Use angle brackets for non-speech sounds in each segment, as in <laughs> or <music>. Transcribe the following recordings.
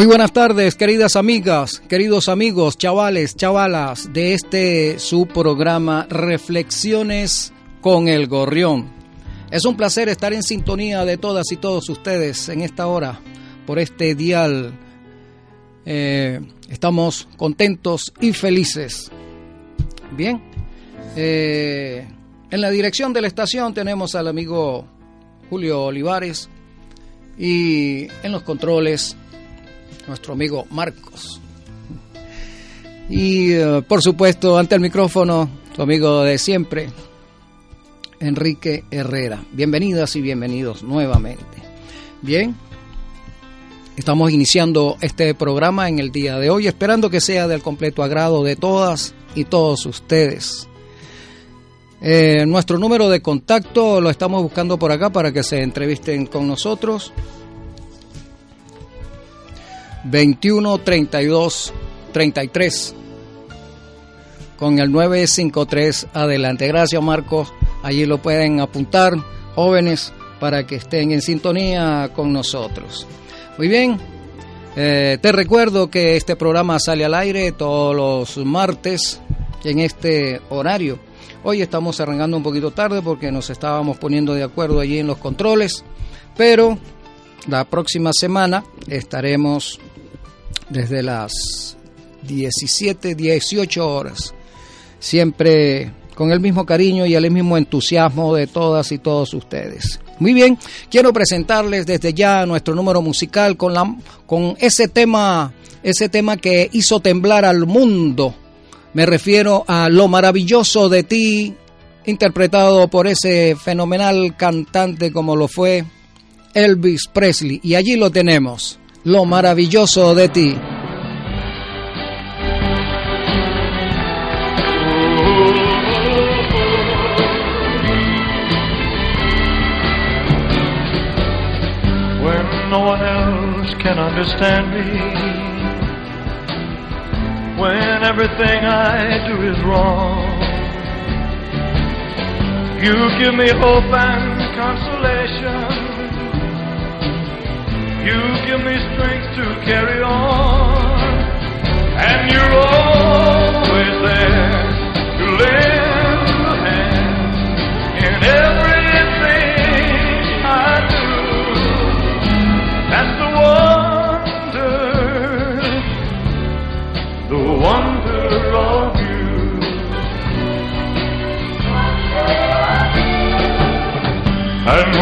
Muy buenas tardes, queridas amigas, queridos amigos, chavales, chavalas de este su programa Reflexiones con el Gorrión. Es un placer estar en sintonía de todas y todos ustedes en esta hora por este dial. Eh, estamos contentos y felices. Bien, eh, en la dirección de la estación tenemos al amigo Julio Olivares y en los controles nuestro amigo Marcos. Y eh, por supuesto, ante el micrófono, tu amigo de siempre, Enrique Herrera. Bienvenidas y bienvenidos nuevamente. Bien, estamos iniciando este programa en el día de hoy, esperando que sea del completo agrado de todas y todos ustedes. Eh, nuestro número de contacto lo estamos buscando por acá para que se entrevisten con nosotros. 21 32 33 con el 953 adelante. Gracias Marcos, allí lo pueden apuntar jóvenes para que estén en sintonía con nosotros. Muy bien, eh, te recuerdo que este programa sale al aire todos los martes en este horario. Hoy estamos arrancando un poquito tarde porque nos estábamos poniendo de acuerdo allí en los controles, pero la próxima semana estaremos desde las 17, 18 horas, siempre con el mismo cariño y el mismo entusiasmo de todas y todos ustedes. Muy bien, quiero presentarles desde ya nuestro número musical con, la, con ese tema, ese tema que hizo temblar al mundo. Me refiero a Lo maravilloso de ti, interpretado por ese fenomenal cantante como lo fue Elvis Presley. Y allí lo tenemos lo maravilloso de ti. When no one else can understand me, when everything I do is wrong, you give me hope and consolation. You give me strength to carry on, and you're always there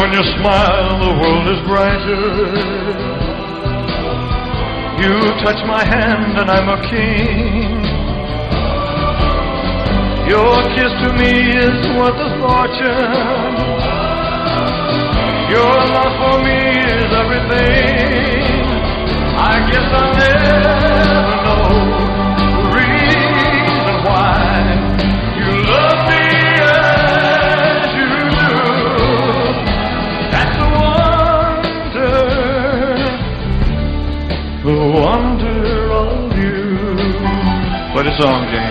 when you smile, the world is brighter. You touch my hand and I'm a king. Your kiss to me is worth a fortune. Your love for me is everything. I guess I'll never know سانگ جو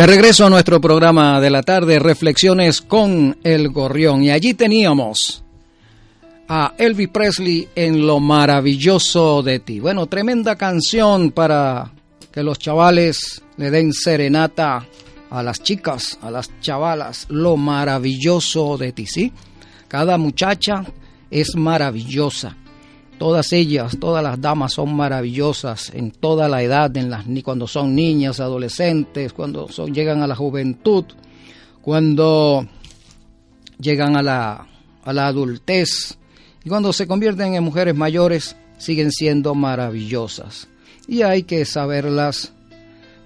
De regreso a nuestro programa de la tarde, Reflexiones con el Gorrión. Y allí teníamos a Elvis Presley en Lo maravilloso de ti. Bueno, tremenda canción para que los chavales le den serenata a las chicas, a las chavalas. Lo maravilloso de ti, ¿sí? Cada muchacha es maravillosa. Todas ellas, todas las damas son maravillosas en toda la edad, en las, cuando son niñas, adolescentes, cuando llegan a la juventud, cuando llegan a la, a la adultez y cuando se convierten en mujeres mayores siguen siendo maravillosas. Y hay que saberlas,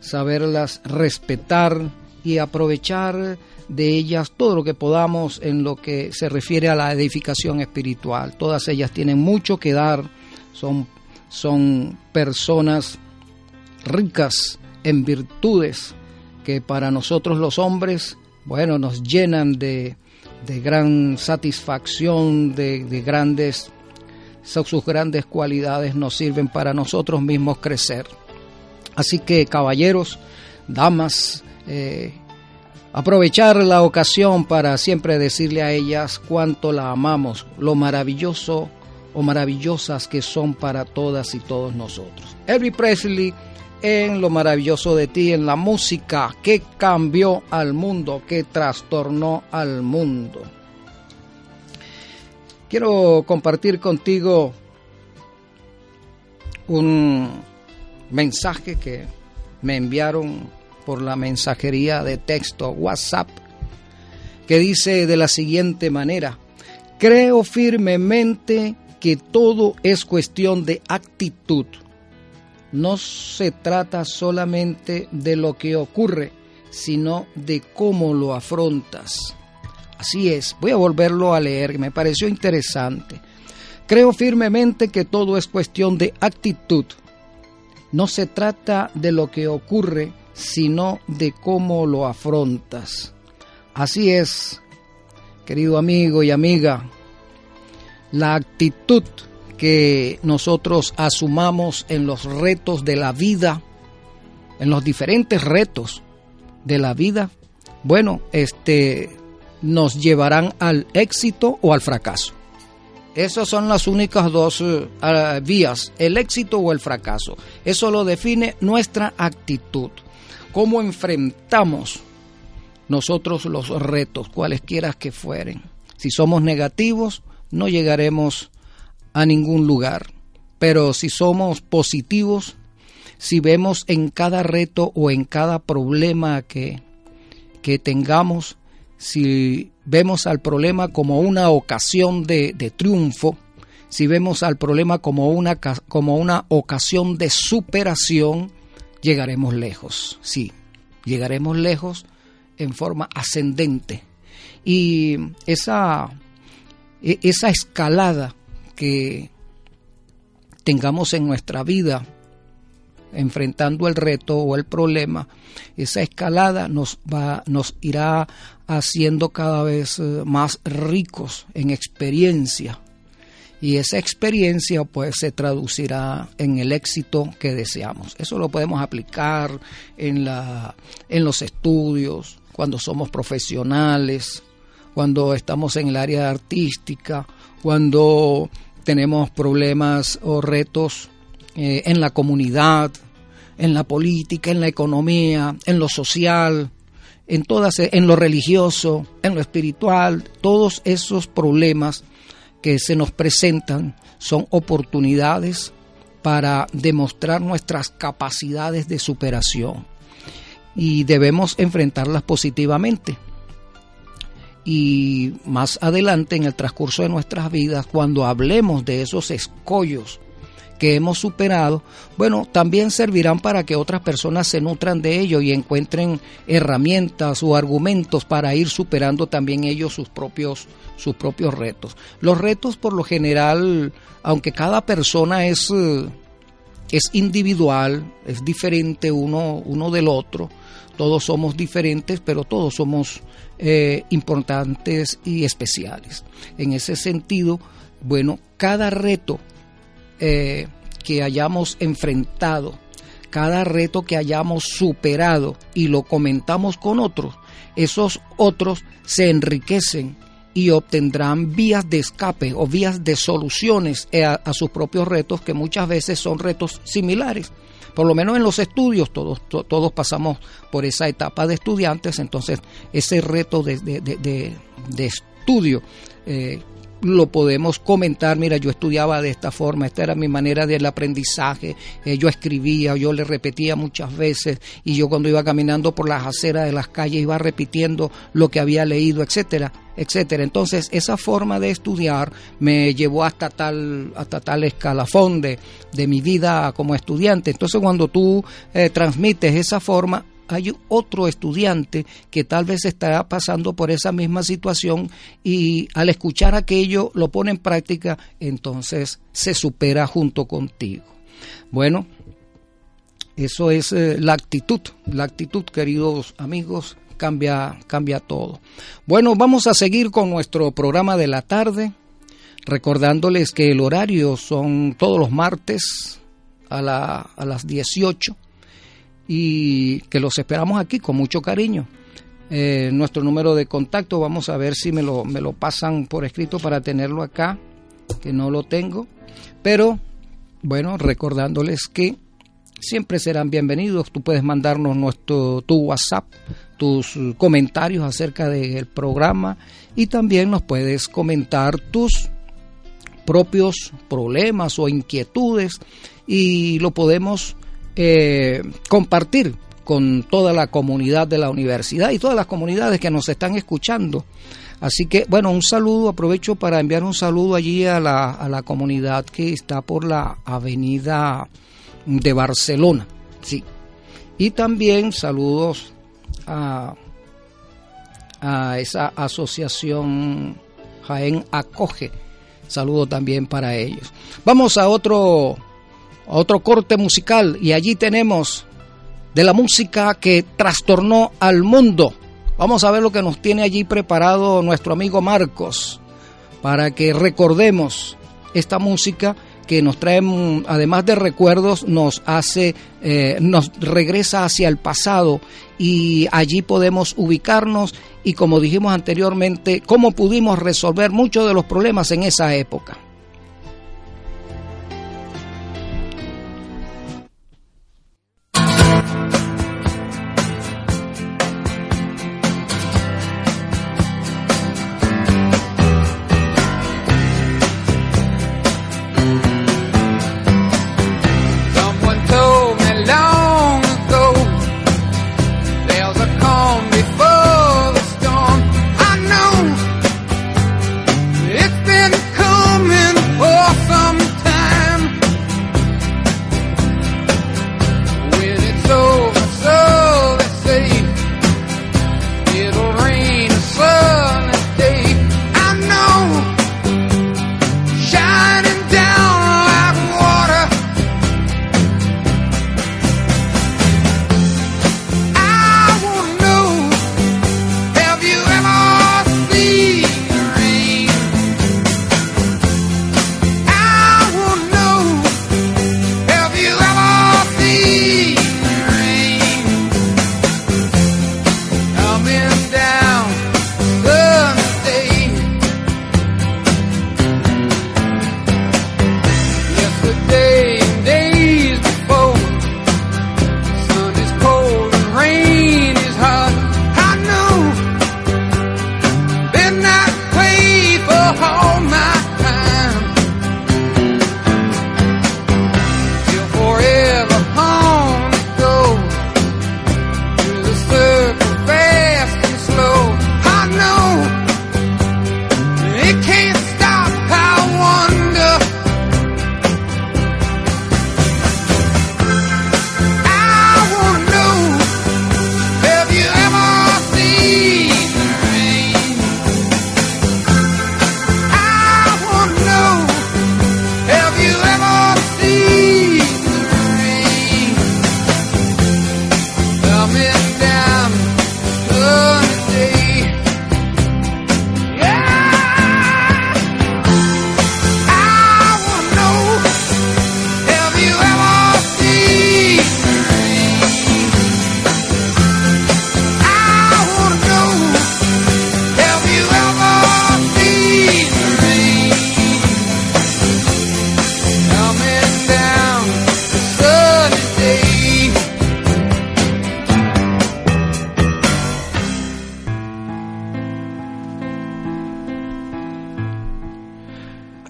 saberlas respetar y aprovechar de ellas todo lo que podamos en lo que se refiere a la edificación espiritual. Todas ellas tienen mucho que dar, son, son personas ricas en virtudes que para nosotros los hombres, bueno, nos llenan de, de gran satisfacción, de, de grandes, sus grandes cualidades nos sirven para nosotros mismos crecer. Así que caballeros, damas, eh, aprovechar la ocasión para siempre decirle a ellas cuánto la amamos, lo maravilloso o maravillosas que son para todas y todos nosotros. Elvis Presley en lo maravilloso de ti, en la música que cambió al mundo, que trastornó al mundo. Quiero compartir contigo un mensaje que me enviaron por la mensajería de texto WhatsApp, que dice de la siguiente manera, creo firmemente que todo es cuestión de actitud. No se trata solamente de lo que ocurre, sino de cómo lo afrontas. Así es, voy a volverlo a leer, me pareció interesante. Creo firmemente que todo es cuestión de actitud. No se trata de lo que ocurre, sino de cómo lo afrontas. Así es, querido amigo y amiga, la actitud que nosotros asumamos en los retos de la vida, en los diferentes retos de la vida, bueno, este nos llevarán al éxito o al fracaso. Esas son las únicas dos uh, vías, el éxito o el fracaso. Eso lo define nuestra actitud cómo enfrentamos nosotros los retos, cualesquiera que fueren. Si somos negativos, no llegaremos a ningún lugar. Pero si somos positivos, si vemos en cada reto o en cada problema que, que tengamos, si vemos al problema como una ocasión de, de triunfo, si vemos al problema como una, como una ocasión de superación, llegaremos lejos, sí, llegaremos lejos en forma ascendente. Y esa, e, esa escalada que tengamos en nuestra vida, enfrentando el reto o el problema, esa escalada nos va, nos irá haciendo cada vez eh, más ricos en experiencia, y esa experiencia pues se traducirá en el éxito que deseamos. Eso lo podemos aplicar en, la, en los estudios, cuando somos profesionales, cuando estamos en el área artística, cuando tenemos problemas o retos eh, en la comunidad, en la política, en la economía, en lo social, en todas, en lo religioso, en lo espiritual, todos esos problemas que se nos presentan son oportunidades para demostrar nuestras capacidades de superación y debemos enfrentarlas positivamente. Y más adelante en el transcurso de nuestras vidas, cuando hablemos de esos escollos que hemos superado, bueno, también servirán para que otras personas se nutran de ello y encuentren herramientas o argumentos para ir superando también ellos sus propios, sus propios retos. Los retos por lo general, aunque cada persona es, eh, es individual, es diferente uno, uno del otro, todos somos diferentes, pero todos somos eh, importantes y especiales. En ese sentido, bueno, cada reto eh, que hayamos enfrentado, cada reto que hayamos superado y lo comentamos con otros, esos otros se enriquecen y obtendrán vías de escape o vías de soluciones a, sus propios retos que muchas veces son retos similares. Por lo menos en los estudios todos, todos pasamos por esa etapa de estudiantes, entonces ese reto de, estudio eh, lo podemos comentar, mira, yo estudiaba de esta forma, esta era mi manera del aprendizaje, eh, yo escribía, yo le repetía muchas veces y yo cuando iba caminando por las aceras de las calles iba repitiendo lo que había leído, etcétera, etcétera. Entonces, esa forma de estudiar me llevó hasta tal hasta tal escalafón de, de mi vida como estudiante. Entonces, cuando tú eh, transmites esa forma, hay otro estudiante que tal vez estará pasando por esa misma situación y al escuchar aquello lo pone en práctica, entonces se supera junto contigo. Bueno, eso es eh, la actitud, la actitud, queridos amigos, cambia, cambia todo. Bueno, vamos a seguir con nuestro programa de la tarde, recordándoles que el horario son todos los martes a, la, a las 18 y que los esperamos aquí con mucho cariño. Eh, nuestro número de contacto, vamos a ver si me lo, me lo pasan por escrito para tenerlo acá, que no lo tengo. Pero bueno, recordándoles que siempre serán bienvenidos. Tú puedes mandarnos nuestro, tu WhatsApp, tus comentarios acerca del programa y también nos puedes comentar tus propios problemas o inquietudes y lo podemos compartir con toda la comunidad de la universidad y todas las comunidades que nos están escuchando. Así que, bueno, un saludo, aprovecho para enviar un saludo allí a la, a la comunidad que está por la avenida de Barcelona, sí. Y también saludos a, a esa asociación Jaén Acoge. Saludo también para ellos. Vamos a otro otro corte musical y allí tenemos de la música que trastornó al mundo. Vamos a ver lo que nos tiene allí preparado nuestro amigo Marcos para que recordemos esta música que nos trae, además de recuerdos, nos hace, eh, nos regresa hacia el pasado y allí podemos ubicarnos y como dijimos anteriormente, cómo pudimos resolver muchos de los problemas en esa época.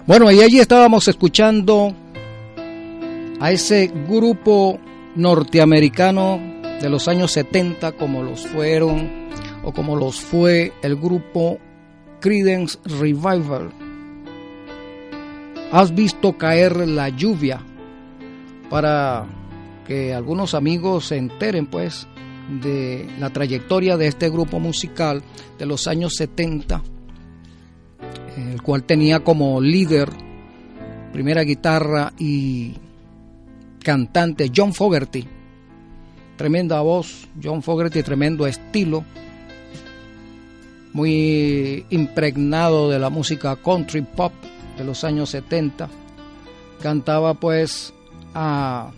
Bueno, y allí estábamos escuchando a ese grupo norteamericano de los años 70 como los fueron o como los fue el grupo Credence Revival. Has visto caer la lluvia para que algunos amigos se enteren pues de la trayectoria de este grupo musical de los años 70, el cual tenía como líder, primera guitarra y cantante John Fogerty. Tremenda voz, John Fogerty, tremendo estilo, muy impregnado de la música country pop de los años 70. Cantaba pues a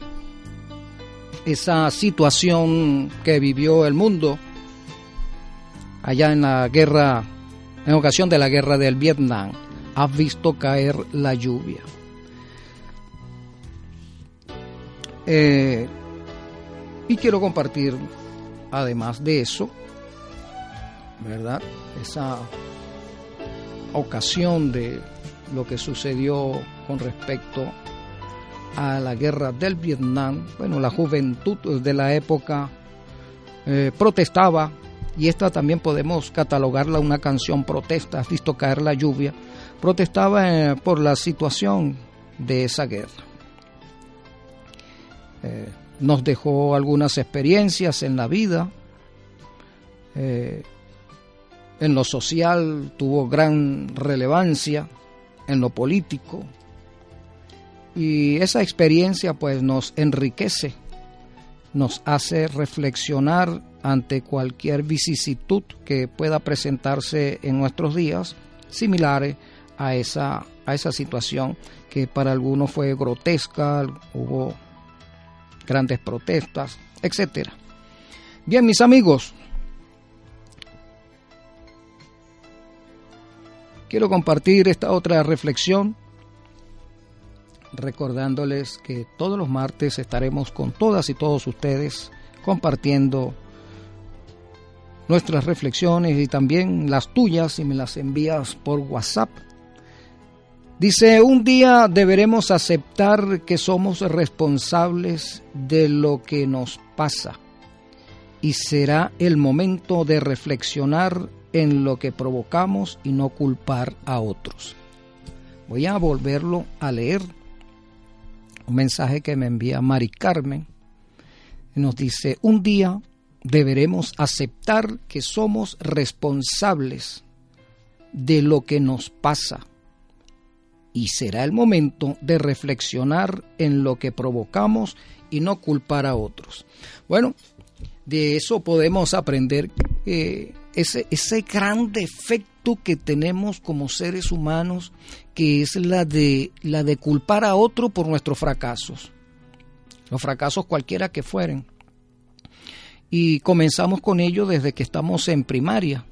esa situación que vivió el mundo allá en la guerra, en ocasión de la guerra del Vietnam. Has visto caer la lluvia. Eh, y quiero compartir, además de eso, ¿verdad? Esa ocasión de lo que sucedió con respecto a la guerra del Vietnam. Bueno, la juventud de la época eh, protestaba y esta también podemos catalogarla una canción protesta, has visto caer la lluvia, protestaba eh, por la situación de esa guerra. Eh, nos dejó algunas experiencias en la vida, en lo social tuvo gran relevancia, en lo político, y esa experiencia pues nos enriquece, nos hace reflexionar ante cualquier vicisitud que pueda presentarse en nuestros días, similares a esa, a esa situación que para algunos fue grotesca, hubo grandes protestas, etc. Bien, mis amigos, quiero compartir esta otra reflexión recordándoles que todos los martes estaremos con todas y todos ustedes compartiendo nuestras reflexiones y también las tuyas si me las envías por WhatsApp. Dice, un día deberemos aceptar que somos responsables de lo que nos pasa y será el momento de reflexionar en lo que provocamos y no culpar a otros. Voy a volverlo a leer un mensaje que me envía Mari Carmen. Nos dice, un día deberemos aceptar que somos responsables de lo que nos pasa y será el momento de reflexionar en lo que provocamos y no culpar a otros. Bueno, de eso podemos aprender eh, ese, ese gran defecto que tenemos como seres humanos que es la de, la de culpar a otro por nuestros fracasos, los fracasos cualquiera que fueren. Y comenzamos con ello desde que estamos en primaria.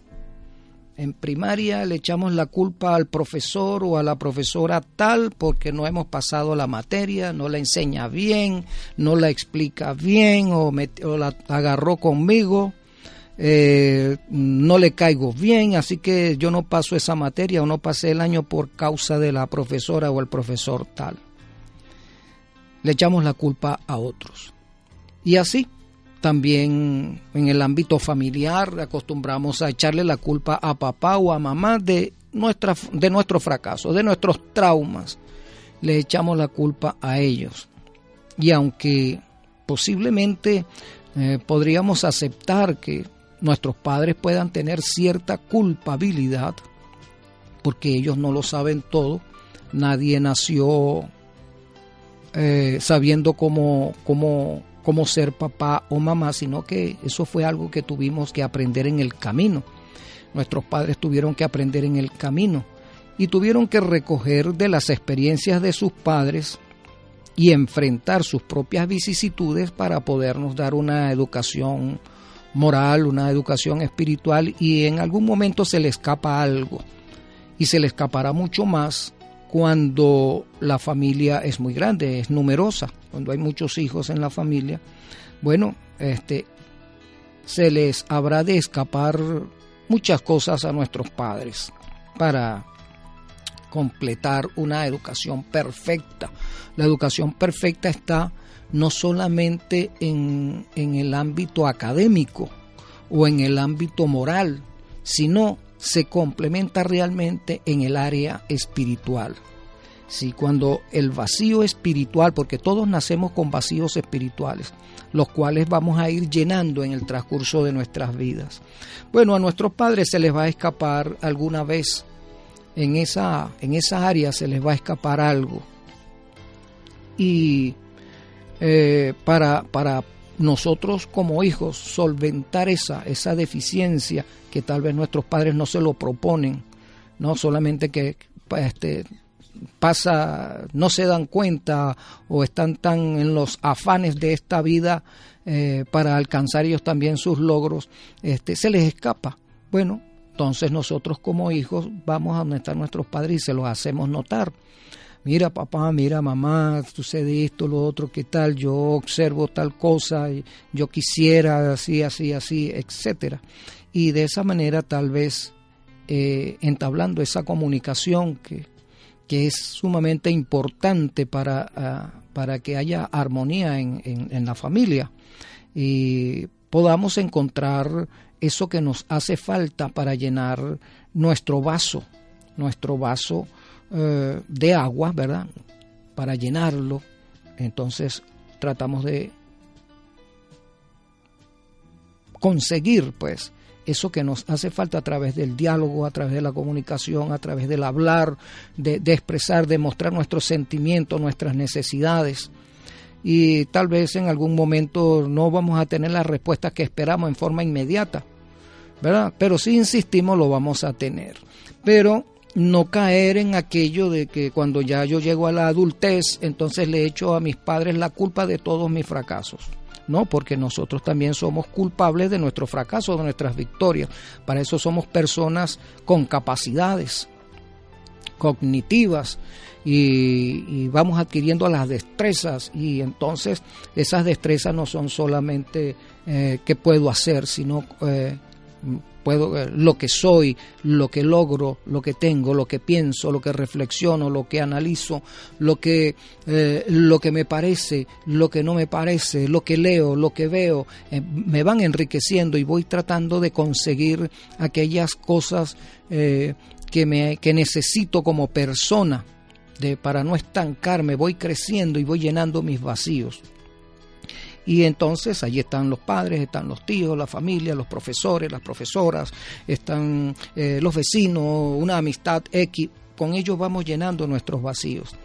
En primaria le echamos la culpa al profesor o a la profesora tal porque no hemos pasado la materia, no la enseña bien, no la explica bien o, o la agarró conmigo eh, no le caigo bien, así que yo no paso esa materia o no pasé el año por causa de la profesora o el profesor tal. Le echamos la culpa a otros. Y así, también en el ámbito familiar acostumbramos a echarle la culpa a papá o a mamá de, de nuestro fracaso, de nuestros traumas. Le echamos la culpa a ellos. Y aunque posiblemente eh, podríamos aceptar que nuestros padres puedan tener cierta culpabilidad, porque ellos no lo saben todo, nadie nació eh, sabiendo cómo, cómo, cómo ser papá o mamá, sino que eso fue algo que tuvimos que aprender en el camino. Nuestros padres tuvieron que aprender en el camino y tuvieron que recoger de las experiencias de sus padres y enfrentar sus propias vicisitudes para podernos dar una educación moral, una educación espiritual y en algún momento se le escapa algo y se le escapará mucho más cuando la familia es muy grande, es numerosa, cuando hay muchos hijos en la familia. Bueno, este se les habrá de escapar muchas cosas a nuestros padres para completar una educación perfecta. La educación perfecta está no solamente en, en el ámbito académico o en el ámbito moral, sino se complementa realmente en el área espiritual. Si cuando el vacío espiritual, porque todos nacemos con vacíos espirituales, los cuales vamos a ir llenando en el transcurso de nuestras vidas. Bueno, a nuestros padres se les va a escapar alguna vez, en esa, en área se les va a escapar algo. Y eh, para, para nosotros como hijos solventar esa, esa deficiencia que tal vez nuestros padres no se lo proponen, no solamente que este, pasa, no se dan cuenta o están tan en los afanes de esta vida eh, para alcanzar ellos también sus logros, este, se les escapa. Bueno, entonces nosotros como hijos vamos a donde están nuestros padres y se los hacemos notar. Mira papá, mira mamá, sucede esto, lo otro, qué tal, yo observo tal cosa, yo quisiera así, así, así, etcétera. Y de esa manera tal vez eh, entablando esa comunicación que, que es sumamente importante para, ah, para que haya armonía en, en, la familia y podamos encontrar eso que nos hace falta para llenar nuestro vaso, nuestro vaso eh, de agua, ¿verdad? Para llenarlo, entonces tratamos de conseguir, pues, eso que nos hace falta a través del diálogo, a través de la comunicación, a través del hablar, de, expresar, de mostrar nuestros sentimientos, nuestras necesidades. Y tal vez en algún momento no vamos a tener las respuestas que esperamos en forma inmediata, ¿verdad? Pero si insistimos lo vamos a tener. Pero no caer en aquello de que cuando ya yo llego a la adultez, entonces le echo a mis padres la culpa de todos mis fracasos. No, porque nosotros también somos culpables de nuestro fracaso, de nuestras victorias. Para eso somos personas con capacidades cognitivas y, vamos adquiriendo las destrezas y entonces esas destrezas no son solamente eh, qué puedo hacer, sino eh, puedo eh, lo que soy, lo que logro, lo que tengo, lo que pienso, lo que reflexiono, lo que analizo, lo que eh, lo que me parece, lo que no me parece, lo que leo, lo que veo, eh, me van enriqueciendo y voy tratando de conseguir aquellas cosas que me que necesito como persona para no estancarme, voy creciendo y voy llenando mis vacíos. Y entonces allí están los padres, están los tíos, la familia, los profesores, las profesoras, están eh, los vecinos, una amistad X. Con ellos vamos llenando nuestros vacíos.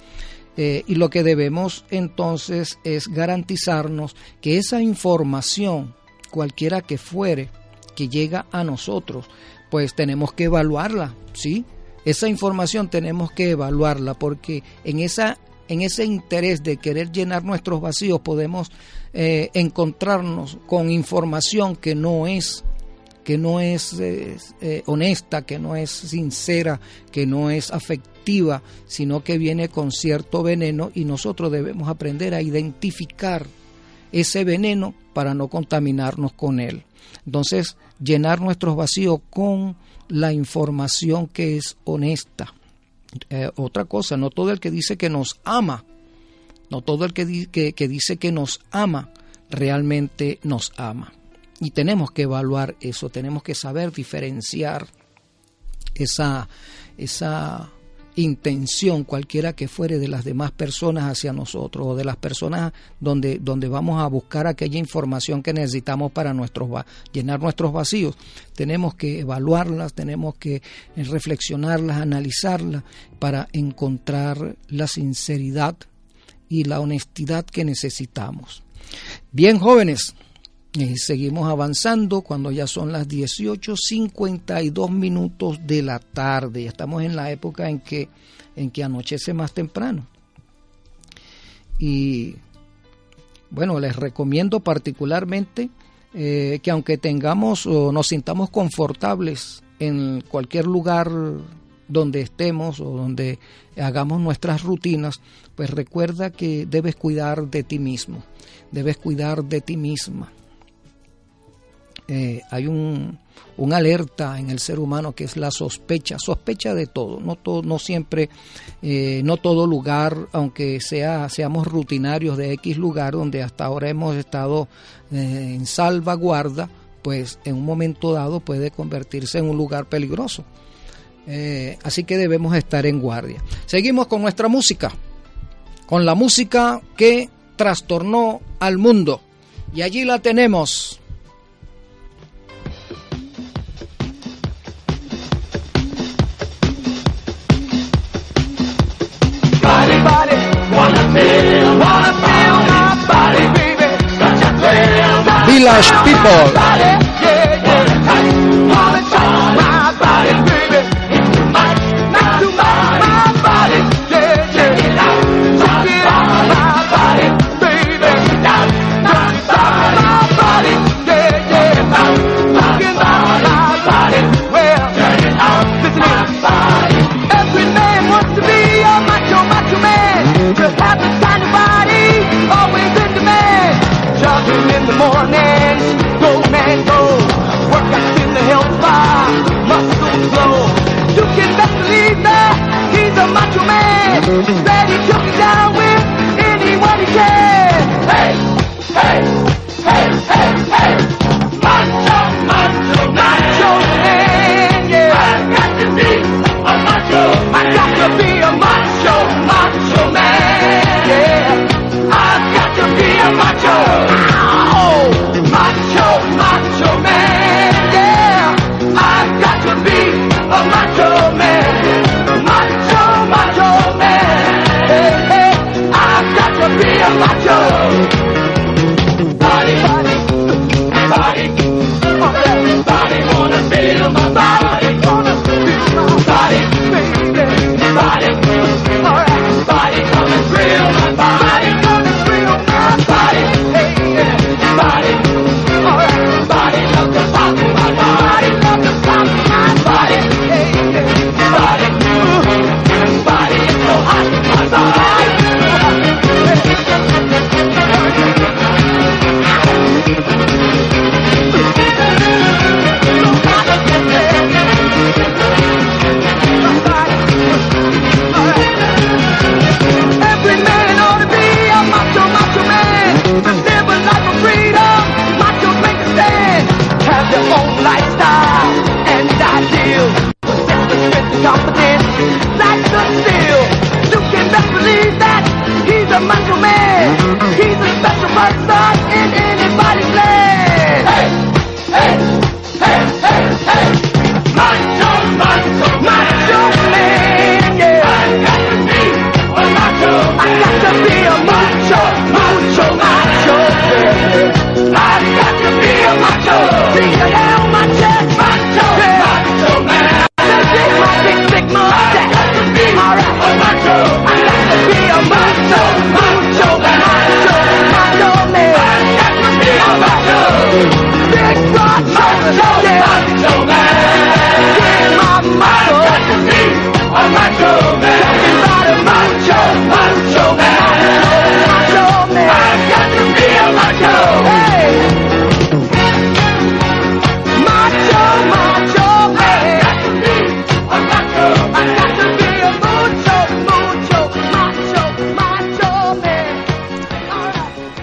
Eh, y lo que debemos entonces es garantizarnos que esa información, cualquiera que fuere, que llega a nosotros, pues tenemos que evaluarla, ¿sí? Esa información tenemos que evaluarla porque en esa en ese interés de querer llenar nuestros vacíos podemos eh, encontrarnos con información que no es que no es eh, honesta, que no es sincera, que no es afectiva, sino que viene con cierto veneno y nosotros debemos aprender a identificar ese veneno para no contaminarnos con él. Entonces, llenar nuestros vacíos con la información que es honesta, eh, otra cosa, no todo el que dice que nos ama, no todo el que, dice que nos ama, realmente nos ama. Y tenemos que evaluar eso, tenemos que saber diferenciar esa, esa intención cualquiera que fuere de las demás personas hacia nosotros o de las personas donde, donde vamos a buscar aquella información que necesitamos para nuestros, llenar nuestros vacíos. Tenemos que evaluarlas, tenemos que reflexionarlas, analizarlas para encontrar la sinceridad y la honestidad que necesitamos. Bien, jóvenes, seguimos avanzando cuando ya son las 18.52 minutos de la tarde. Estamos en la época en que, en que anochece más temprano. Y bueno, les recomiendo particularmente eh, que aunque tengamos o nos sintamos confortables en cualquier lugar donde estemos o donde hagamos nuestras rutinas, pues recuerda que debes cuidar de ti mismo, debes cuidar de ti misma eh, hay un, un alerta en el ser humano que es la sospecha, sospecha de todo, no todo, no siempre, eh, no todo lugar, aunque sea seamos rutinarios de X lugar donde hasta ahora hemos estado eh, en salvaguarda, pues en un momento dado puede convertirse en un lugar peligroso. Así que debemos estar en guardia. Seguimos con nuestra música, con la música que trastornó al mundo. Y allí la tenemos. Village people.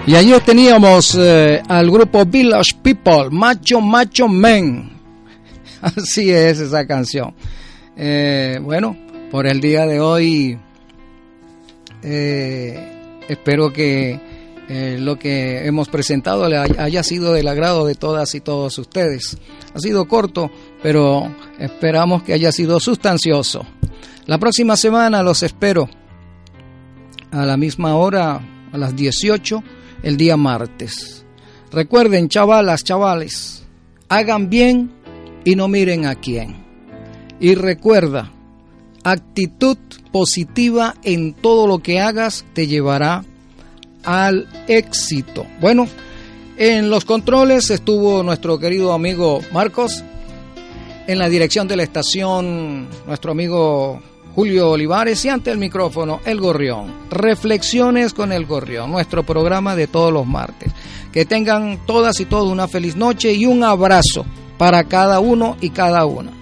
Y allí teníamos eh, al grupo Village People, Macho Macho Men. <laughs> Así es esa canción. Eh, bueno, por el día de hoy eh, espero que lo que hemos presentado haya sido del agrado de todas y todos ustedes. Ha sido corto, pero esperamos que haya sido sustancioso. La próxima semana los espero a la misma hora, a las 18, el día martes. Recuerden, chavalas, chavales, hagan bien y no miren a quién. Y recuerda, actitud positiva en todo lo que hagas te llevará al éxito. Bueno, en los controles estuvo nuestro querido amigo Marcos, en la dirección de la estación nuestro amigo Julio Olivares y ante el micrófono El Gorrión. Reflexiones con El Gorrión, nuestro programa de todos los martes. Que tengan todas y todos una feliz noche y un abrazo para cada uno y cada una.